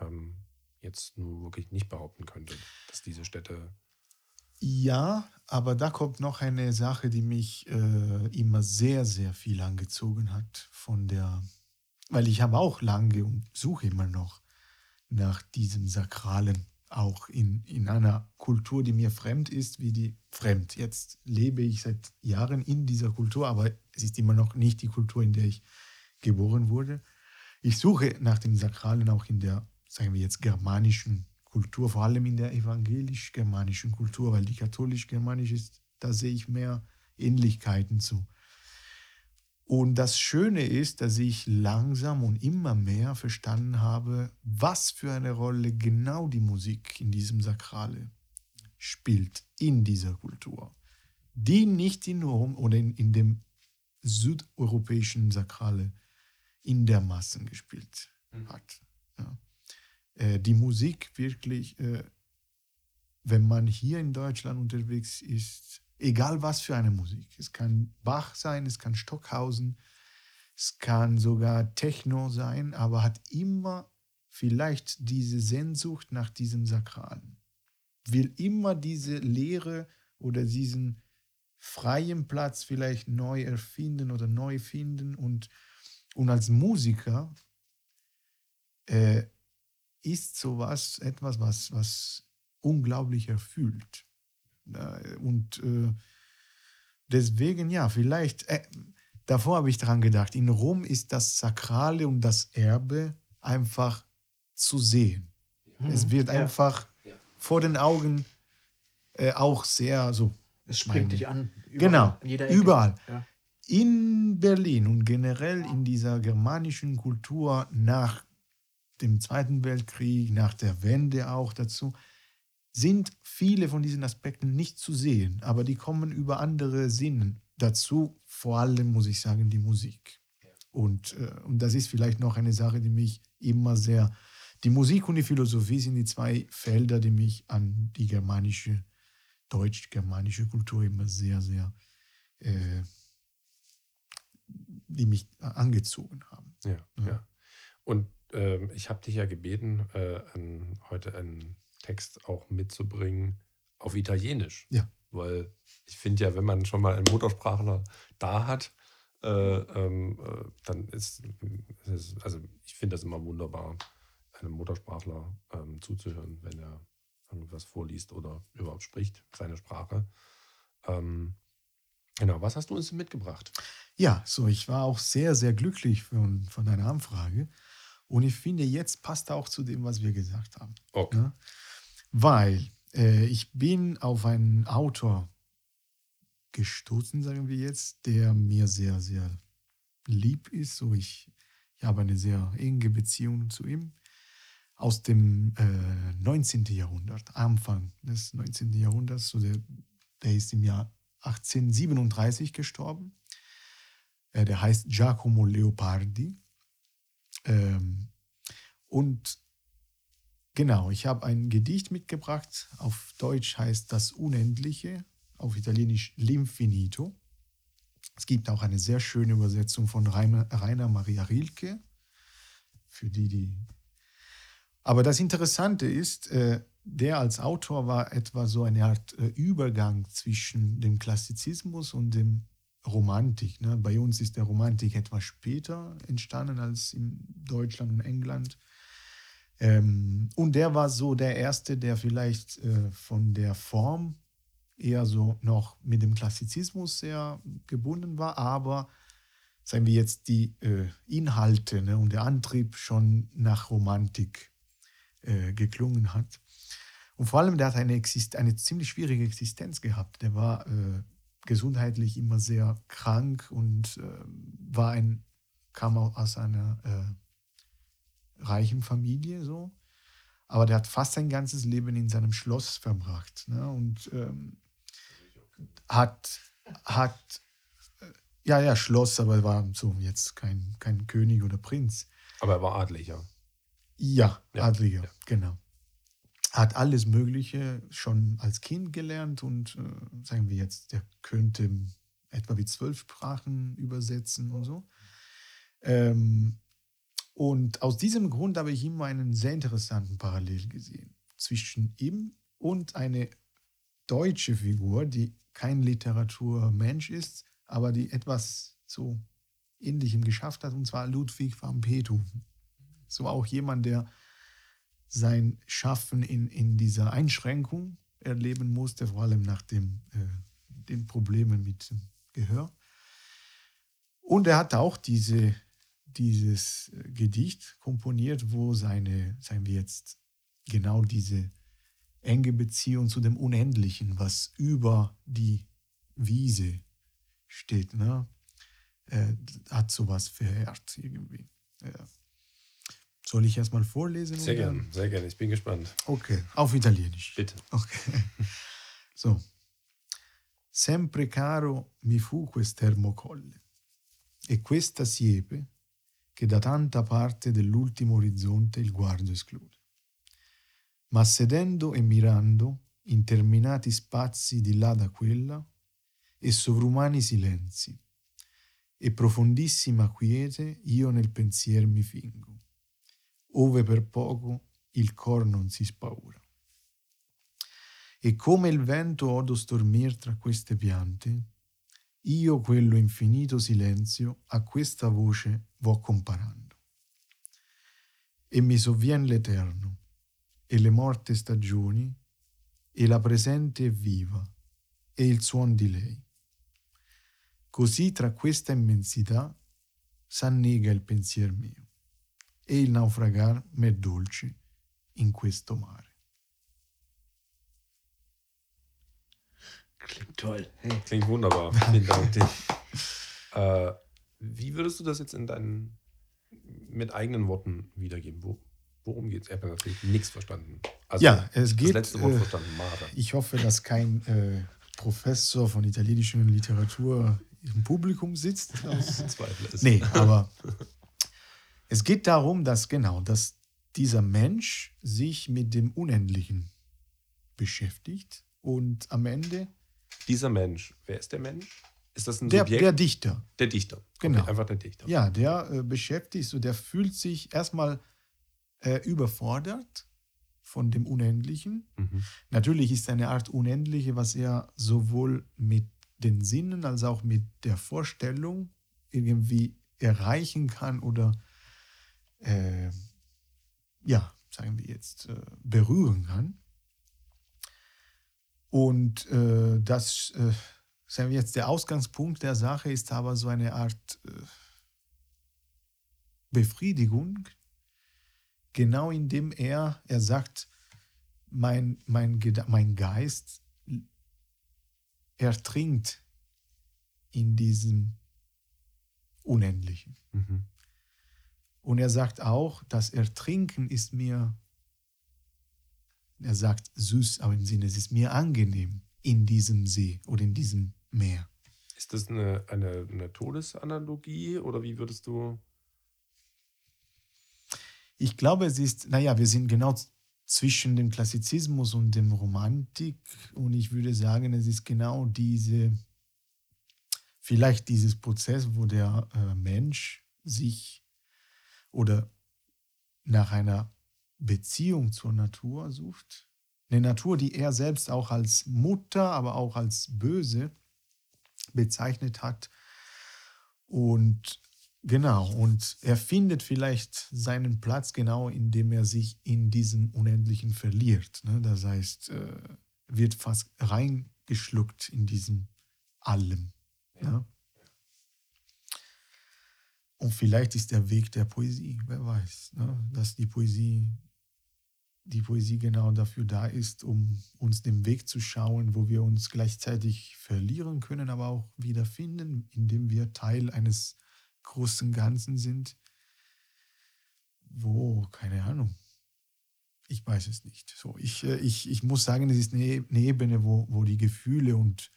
ähm, jetzt nur wirklich nicht behaupten könnte, dass diese Städte. Ja, aber da kommt noch eine Sache, die mich äh, immer sehr, sehr viel angezogen hat von der, weil ich habe auch lange und suche immer noch nach diesem Sakralen, auch in, in einer Kultur, die mir fremd ist, wie die fremd. Jetzt lebe ich seit Jahren in dieser Kultur, aber es ist immer noch nicht die Kultur, in der ich geboren wurde. Ich suche nach dem Sakralen auch in der, sagen wir jetzt, germanischen Kultur, vor allem in der evangelisch-germanischen Kultur, weil die katholisch-germanische ist, da sehe ich mehr Ähnlichkeiten zu. Und das Schöne ist, dass ich langsam und immer mehr verstanden habe, was für eine Rolle genau die Musik in diesem Sakrale spielt, in dieser Kultur, die nicht in Rom oder in, in dem südeuropäischen Sakrale in der Massen gespielt hat. Ja. Äh, die Musik wirklich, äh, wenn man hier in Deutschland unterwegs ist, egal was für eine Musik, es kann Bach sein, es kann Stockhausen, es kann sogar Techno sein, aber hat immer vielleicht diese Sehnsucht nach diesem Sakralen, will immer diese Leere oder diesen freien Platz vielleicht neu erfinden oder neu finden und, und als Musiker äh, ist sowas etwas, was, was unglaublich erfüllt. Und äh, deswegen, ja, vielleicht, äh, davor habe ich daran gedacht, in Rom ist das Sakrale und das Erbe einfach zu sehen. Es wird Mhm. Ja. einfach vor den Augen äh, auch sehr so. Es springt dich an. Überall, Genau, an überall. Ja. In Berlin und generell in dieser germanischen Kultur nach dem Zweiten Weltkrieg, nach der Wende auch dazu, sind viele von diesen Aspekten nicht zu sehen, aber die kommen über andere Sinnen dazu, vor allem muss ich sagen, die Musik. Und, äh, und das ist vielleicht noch eine Sache, die mich immer sehr, die Musik und die Philosophie sind die zwei Felder, die mich an die germanische, deutsch-germanische Kultur immer sehr, sehr, äh, die mich angezogen haben. Ja, Ja. ja. Und ähm, ich habe dich ja gebeten, äh, an, heute einen Text auch mitzubringen auf Italienisch. Ja. Weil ich finde ja, wenn man schon mal einen Muttersprachler da hat, äh, ähm, äh, dann ist es, also ich finde das immer wunderbar, einem Muttersprachler ähm, zuzuhören, wenn er irgendwas vorliest oder überhaupt spricht, seine Sprache. Ähm, genau, was hast du uns mitgebracht? Ja, so, ich war auch sehr, sehr glücklich von, von deiner Anfrage. Und ich finde, jetzt passt auch zu dem, was wir gesagt haben. Okay. Ne? Weil äh, ich bin auf einen Autor gestoßen, sagen wir jetzt, der mir sehr, sehr lieb ist. So, ich, ich habe eine sehr enge Beziehung zu ihm. Aus dem äh, 19. Jahrhundert, Anfang des 19. Jahrhunderts. So der, der ist im Jahr 1837 gestorben. Äh, der heißt Giacomo Leopardi. Ähm, und genau, ich habe ein Gedicht mitgebracht. Auf Deutsch heißt das Unendliche, auf Italienisch L'Infinito. Es gibt auch eine sehr schöne Übersetzung von Rainer, Maria Rilke. Für die, die. Aber das Interessante ist, äh, der als Autor war etwa so eine Art äh, Übergang zwischen dem Klassizismus und dem Romantik. Ne? Bei uns ist der Romantik etwas später entstanden als in Deutschland und England. Ähm, und der war so der Erste, der vielleicht äh, von der Form eher so noch mit dem Klassizismus sehr gebunden war, aber sagen wir jetzt die äh, Inhalte ne, und der Antrieb schon nach Romantik äh, geklungen hat. Und vor allem, der hat eine, Exist eine ziemlich schwierige Existenz gehabt. Der war äh, gesundheitlich immer sehr krank und äh, war ein, kam aus einer äh, reichen Familie so. Aber der hat fast sein ganzes Leben in seinem Schloss verbracht. Ne? Und ähm, hat, hat, äh, ja, ja, Schloss, aber er war so jetzt kein, kein König oder Prinz. Aber er war adliger. Ja, ja. Adliger, ja. genau hat alles Mögliche schon als Kind gelernt und äh, sagen wir jetzt, der könnte etwa wie zwölf Sprachen übersetzen und so. Ähm, und aus diesem Grund habe ich immer einen sehr interessanten Parallel gesehen zwischen ihm und eine deutsche Figur, die kein Literaturmensch ist, aber die etwas so Ähnlichem geschafft hat, und zwar Ludwig van Beethoven. So auch jemand, der sein Schaffen in, in dieser Einschränkung erleben musste, vor allem nach dem, äh, den Problemen mit dem Gehör. Und er hat auch diese, dieses Gedicht komponiert, wo seine, sagen wir jetzt, genau diese enge Beziehung zu dem Unendlichen, was über die Wiese steht, ne? Er hat sowas verehrt irgendwie. Ja. Soll ich erstmal vorlesen? Sehr gerne, sehr gerne. Ich bin gespannt. Okay, auf Italienisch. Bitte. Okay. So. Sempre caro mi fu quest'ermo colle e questa siepe che da tanta parte dell'ultimo orizzonte il guardo esclude. Ma sedendo e mirando interminati spazi di là da quella e sovrumani silenzi e profondissima quiete io nel pensier mi fingo ove per poco il cor non si spaura. E come il vento odo stormir tra queste piante, io quello infinito silenzio a questa voce vo comparando. E mi sovvien l'eterno, e le morte stagioni, e la presente è viva, e il suon di lei. Così tra questa immensità s'annega il pensier mio e il naufragar m'è dolce in questo mare. Klingt toll. Hey. Klingt wunderbar. Vielen Dank. äh, wie würdest du das jetzt in deinen mit eigenen Worten wiedergeben? Wo, worum geht es? Ich habe natürlich nichts verstanden. Also, ja, es geht. Das letzte Wort äh, verstanden, Mare. Ich hoffe, dass kein äh, Professor von italienischer Literatur im Publikum sitzt. Zweifel es. Nee, aber Es geht darum, dass genau, dass dieser Mensch sich mit dem Unendlichen beschäftigt und am Ende. Dieser Mensch, wer ist der Mensch? Ist das ein der, Subjekt? Der Dichter. Der Dichter. Genau. Okay, einfach der Dichter. Ja, der äh, beschäftigt, so der fühlt sich erstmal äh, überfordert von dem Unendlichen. Mhm. Natürlich ist eine Art Unendliche, was er sowohl mit den Sinnen als auch mit der Vorstellung irgendwie erreichen kann oder äh, ja, sagen wir jetzt, äh, berühren kann. Und äh, das, äh, sagen wir jetzt, der Ausgangspunkt der Sache ist aber so eine Art äh, Befriedigung, genau indem er, er sagt, mein, mein, mein Geist ertrinkt in diesem Unendlichen. Mhm. Und er sagt auch, das Ertrinken ist mir, er sagt süß, aber im Sinne, es ist mir angenehm in diesem See oder in diesem Meer. Ist das eine, eine, eine Todesanalogie oder wie würdest du. Ich glaube, es ist, naja, wir sind genau zwischen dem Klassizismus und dem Romantik und ich würde sagen, es ist genau diese, vielleicht dieses Prozess, wo der äh, Mensch sich oder nach einer Beziehung zur Natur sucht Eine Natur, die er selbst auch als Mutter, aber auch als böse bezeichnet hat. Und genau, und er findet vielleicht seinen Platz genau, indem er sich in diesem Unendlichen verliert. Ne? Das heißt, äh, wird fast reingeschluckt in diesem Allem. Ja. ja. Und vielleicht ist der Weg der Poesie, wer weiß, ne? dass die Poesie, die Poesie genau dafür da ist, um uns den Weg zu schauen, wo wir uns gleichzeitig verlieren können, aber auch wiederfinden, indem wir Teil eines großen Ganzen sind, wo, keine Ahnung, ich weiß es nicht. So, ich, äh, ich, ich muss sagen, es ist eine, eine Ebene, wo, wo die Gefühle und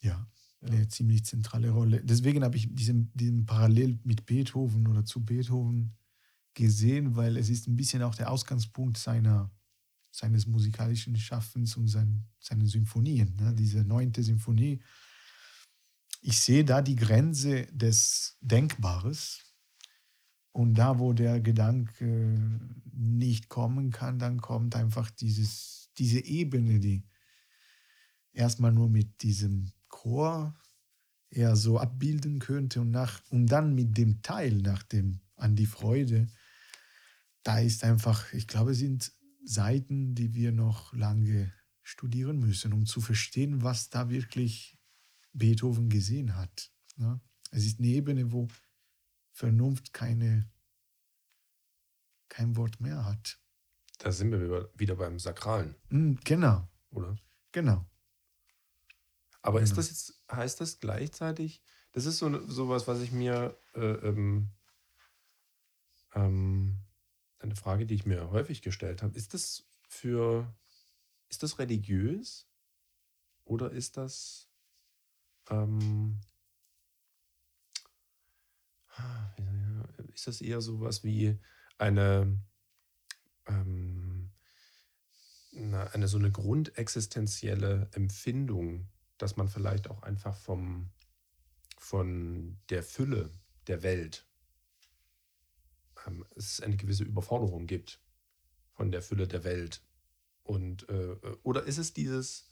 ja, eine ziemlich zentrale Rolle. Deswegen habe ich diesen, diesen Parallel mit Beethoven oder zu Beethoven gesehen, weil es ist ein bisschen auch der Ausgangspunkt seiner, seines musikalischen Schaffens und sein, seinen Symphonien. Ne? Diese neunte Symphonie. Ich sehe da die Grenze des Denkbares. Und da, wo der Gedanke nicht kommen kann, dann kommt einfach dieses, diese Ebene, die erstmal nur mit diesem Chor eher so abbilden könnte und, nach, und dann mit dem Teil nach dem an die Freude, da ist einfach, ich glaube, es sind Seiten, die wir noch lange studieren müssen, um zu verstehen, was da wirklich Beethoven gesehen hat. Ne? Es ist eine Ebene, wo Vernunft keine, kein Wort mehr hat. Da sind wir wieder beim Sakralen. Hm, genau. Oder? Genau. Aber ist das jetzt, heißt das gleichzeitig, das ist so sowas, was ich mir, äh, ähm, ähm, eine Frage, die ich mir häufig gestellt habe, ist das für, ist das religiös? Oder ist das, ähm, ist das eher sowas wie eine, ähm, eine so eine grundexistenzielle Empfindung dass man vielleicht auch einfach vom, von der Fülle der Welt ähm, es eine gewisse Überforderung gibt von der Fülle der Welt. Und äh, oder ist es dieses,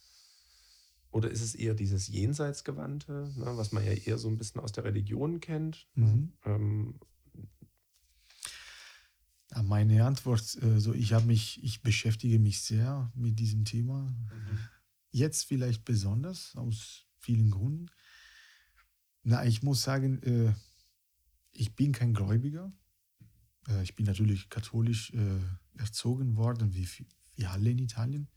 oder ist es eher dieses Jenseitsgewandte, ne, was man ja eher so ein bisschen aus der Religion kennt? Ne? Mhm. Ähm, meine Antwort, also ich habe mich, ich beschäftige mich sehr mit diesem Thema. Mhm. Jetzt vielleicht besonders, aus vielen Gründen. Na, ich muss sagen, äh, ich bin kein Gläubiger. Äh, ich bin natürlich katholisch äh, erzogen worden, wie wir alle in Italien.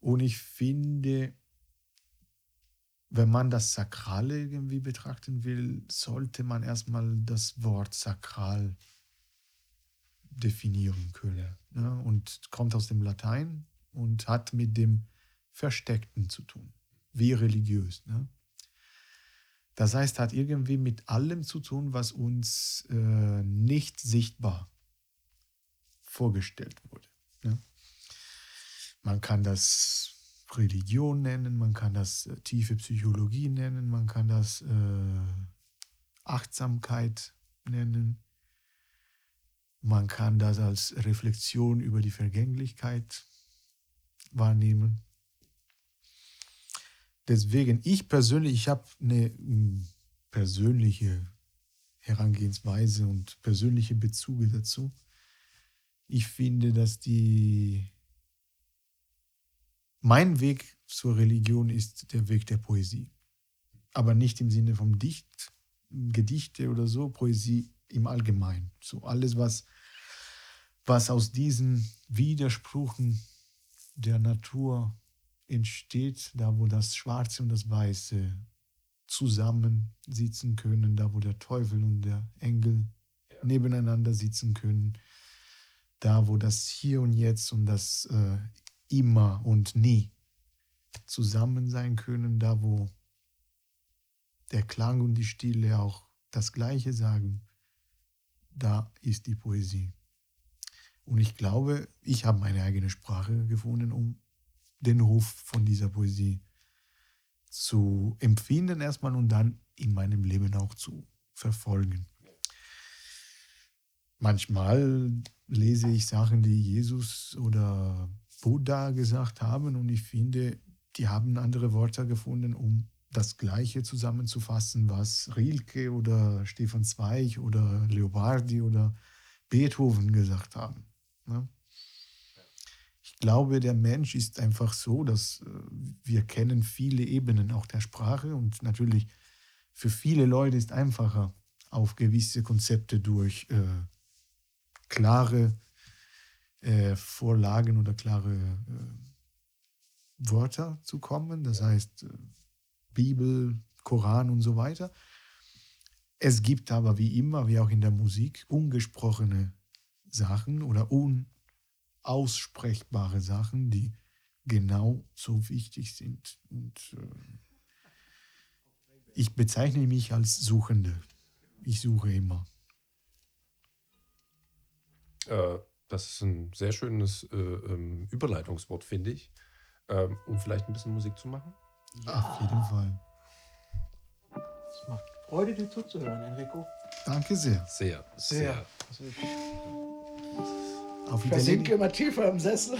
Und ich finde, wenn man das Sakrale irgendwie betrachten will, sollte man erstmal das Wort sakral definieren können. Ja, und kommt aus dem Latein und hat mit dem Versteckten zu tun, wie religiös. Ne? Das heißt, hat irgendwie mit allem zu tun, was uns äh, nicht sichtbar vorgestellt wurde. Ne? Man kann das Religion nennen, man kann das äh, tiefe Psychologie nennen, man kann das äh, Achtsamkeit nennen, man kann das als Reflexion über die Vergänglichkeit wahrnehmen. Deswegen, ich persönlich, ich habe eine persönliche Herangehensweise und persönliche Bezüge dazu. Ich finde, dass die mein Weg zur Religion ist der Weg der Poesie. Aber nicht im Sinne vom Dicht, Gedichte oder so, Poesie im Allgemeinen. So alles, was, was aus diesen Widersprüchen der Natur entsteht, da wo das Schwarze und das Weiße zusammensitzen können, da wo der Teufel und der Engel ja. nebeneinander sitzen können, da wo das Hier und Jetzt und das äh, Immer und Nie zusammen sein können, da wo der Klang und die Stille auch das Gleiche sagen, da ist die Poesie. Und ich glaube, ich habe meine eigene Sprache gefunden, um den Ruf von dieser Poesie zu empfinden erstmal und dann in meinem Leben auch zu verfolgen. manchmal lese ich Sachen, die Jesus oder Buddha gesagt haben und ich finde, die haben andere Worte gefunden, um das Gleiche zusammenzufassen, was Rilke oder Stefan Zweig oder Leopardi oder Beethoven gesagt haben. Ne? Ich glaube, der Mensch ist einfach so, dass äh, wir kennen viele Ebenen auch der Sprache und natürlich für viele Leute ist einfacher, auf gewisse Konzepte durch äh, klare äh, Vorlagen oder klare äh, Wörter zu kommen. Das heißt, äh, Bibel, Koran und so weiter. Es gibt aber wie immer, wie auch in der Musik, ungesprochene Sachen oder unaussprechbare Sachen, die genau so wichtig sind. Und äh, ich bezeichne mich als Suchende. Ich suche immer. Äh, das ist ein sehr schönes äh, ähm, Überleitungswort, finde ich, ähm, um vielleicht ein bisschen Musik zu machen. Ja. Auf jeden Fall. Es macht Freude, dir zuzuhören, Enrico. Danke sehr. Sehr, Sehr. sehr. Ich Auf versinke Italienisch, immer tiefer im Sessel.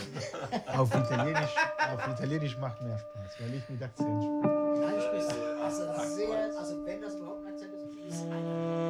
auf, Italienisch, auf Italienisch macht mehr Spaß, weil ich mit Akzent spreche. Nein, sprichst du. Also sehr, also wenn das überhaupt ein Akzent ist, ist es ein